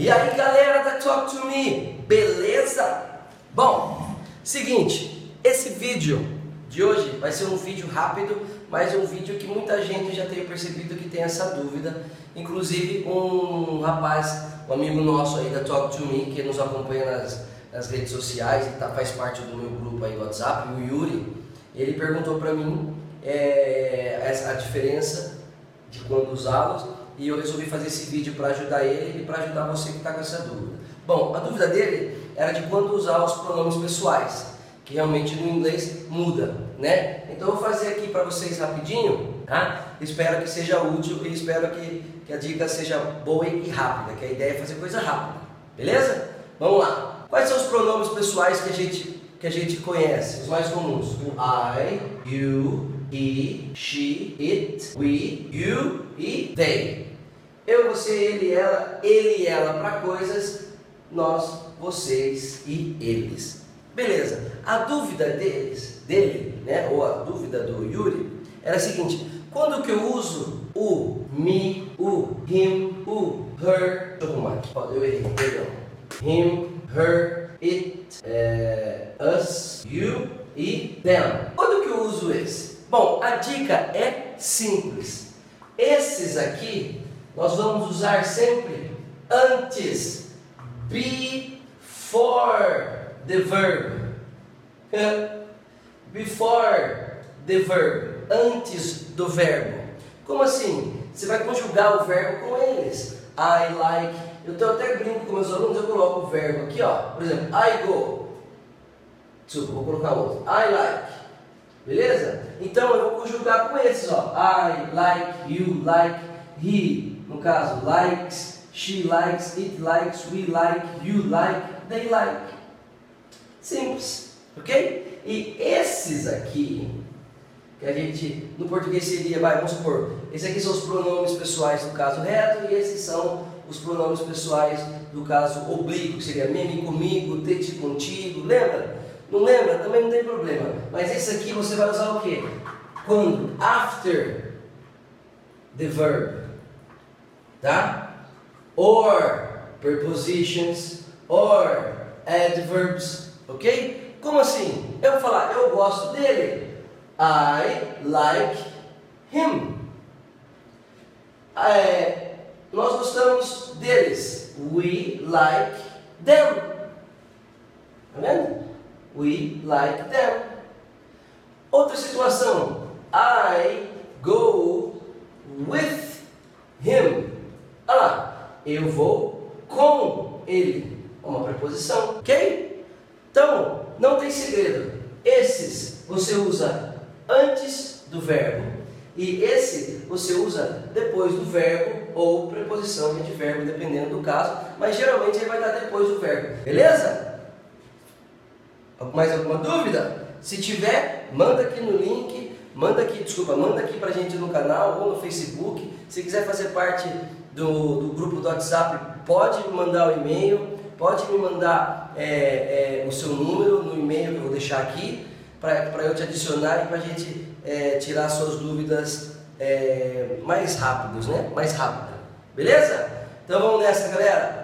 E aí, galera da Talk to Me, beleza? Bom, seguinte, esse vídeo de hoje vai ser um vídeo rápido, mas um vídeo que muita gente já tem percebido que tem essa dúvida. Inclusive, um rapaz, um amigo nosso aí da Talk to Me, que nos acompanha nas, nas redes sociais e tá, faz parte do meu grupo aí WhatsApp, o Yuri, ele perguntou para mim é, a diferença de quando usá-los e eu resolvi fazer esse vídeo para ajudar ele e para ajudar você que está com essa dúvida. Bom, a dúvida dele era de quando usar os pronomes pessoais, que realmente no inglês muda, né? Então eu vou fazer aqui para vocês rapidinho, tá? Espero que seja útil e espero que, que a dica seja boa e rápida, que a ideia é fazer coisa rápida, beleza? Vamos lá. Quais são os pronomes pessoais que a gente que a gente conhece, os mais comuns? O I, you, he, she, it, we, you e they. Eu, você, ele, ela, ele e ela para coisas, nós, vocês e eles. Beleza. A dúvida deles, dele, né, ou a dúvida do Yuri, era a seguinte: quando que eu uso o me, o him, o her, deixa eu arrumar aqui, eu errei, perdão. Him, her, it, é, us, you e them. Quando que eu uso esse? Bom, a dica é simples. Esses aqui nós vamos usar sempre antes, before the verb. Before the verb, antes do verbo. Como assim? Você vai conjugar o verbo com eles. I like. Eu tô até brinco com meus alunos, eu coloco o verbo aqui, ó. Por exemplo, I go. Desculpa, vou colocar outro. I like. Beleza? Então eu vou conjugar com esses, ó. I like, you like, he, no caso, likes, she likes, it likes, we like, you like, they like. Simples, ok? E esses aqui, que a gente, no português seria, vai, vamos supor, esses aqui são os pronomes pessoais do caso reto e esses são os pronomes pessoais do caso oblíquo, que seria meme comigo, tete contigo, lembra? Não lembra? Também não tem problema. Mas esse aqui você vai usar o quê? Quando? After the verb. Tá? Or prepositions, or adverbs, ok? Como assim? Eu vou falar, eu gosto dele. I like him. É, nós gostamos deles. We like them. Tá vendo? We like them. Outra situação. I go with him. Eu vou com ele. Uma preposição, ok? Então, não tem segredo. Esses você usa antes do verbo. E esse você usa depois do verbo ou preposição de verbo, dependendo do caso. Mas geralmente ele vai estar depois do verbo. Beleza? Mais alguma dúvida? Se tiver, manda aqui no link, manda aqui, desculpa, manda aqui pra gente no canal ou no Facebook. Se quiser fazer parte do, do grupo do WhatsApp, pode me mandar o e-mail, pode me mandar é, é, o seu número no e-mail que eu vou deixar aqui, para eu te adicionar e para a gente é, tirar suas dúvidas é, mais rápidos, né? Mais rápida. Beleza? Então vamos nessa, galera.